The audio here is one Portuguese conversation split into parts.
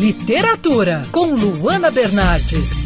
Literatura, com Luana Bernardes.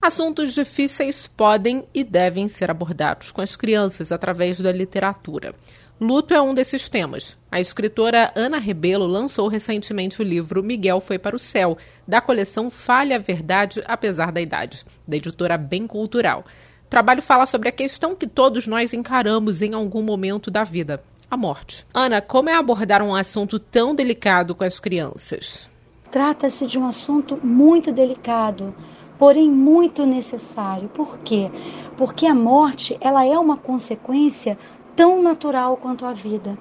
Assuntos difíceis podem e devem ser abordados com as crianças através da literatura. Luto é um desses temas. A escritora Ana Rebelo lançou recentemente o livro Miguel Foi para o Céu, da coleção Fale a Verdade Apesar da Idade, da editora Bem Cultural. O trabalho fala sobre a questão que todos nós encaramos em algum momento da vida: a morte. Ana, como é abordar um assunto tão delicado com as crianças? Trata-se de um assunto muito delicado, porém muito necessário. Por quê? Porque a morte, ela é uma consequência tão natural quanto a vida.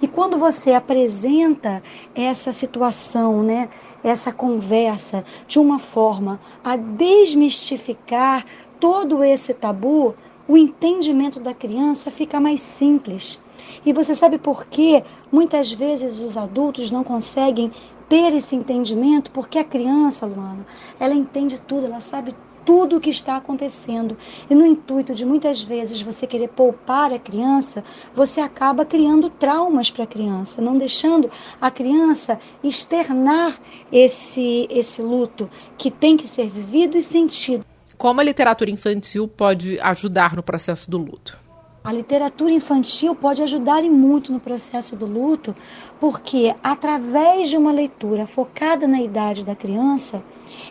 E quando você apresenta essa situação, né, essa conversa de uma forma a desmistificar todo esse tabu, o entendimento da criança fica mais simples. E você sabe por que muitas vezes os adultos não conseguem ter esse entendimento? Porque a criança, Luana, ela entende tudo, ela sabe tudo o que está acontecendo. E no intuito de muitas vezes você querer poupar a criança, você acaba criando traumas para a criança, não deixando a criança externar esse, esse luto que tem que ser vivido e sentido. Como a literatura infantil pode ajudar no processo do luto? A literatura infantil pode ajudar e muito no processo do luto, porque através de uma leitura focada na idade da criança,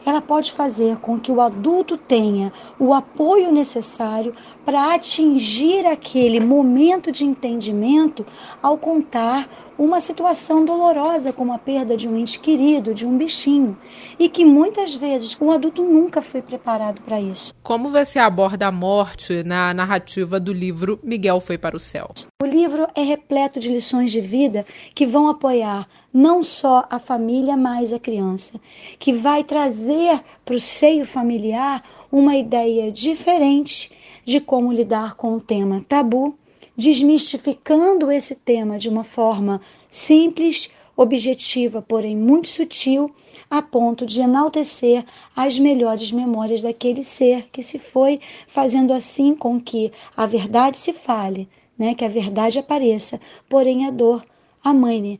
ela pode fazer com que o adulto tenha o apoio necessário para atingir aquele momento de entendimento ao contar uma situação dolorosa, como a perda de um ente querido, de um bichinho, e que muitas vezes o adulto nunca foi preparado para isso. Como você aborda a morte na narrativa do livro Miguel Foi para o Céu? O livro é repleto de lições de vida que vão apoiar não só a família, mas a criança, que vai trazer para o seio familiar uma ideia diferente de como lidar com o tema tabu desmistificando esse tema de uma forma simples, objetiva, porém muito sutil, a ponto de enaltecer as melhores memórias daquele ser que se foi, fazendo assim com que a verdade se fale, né, que a verdade apareça, porém a dor a mãe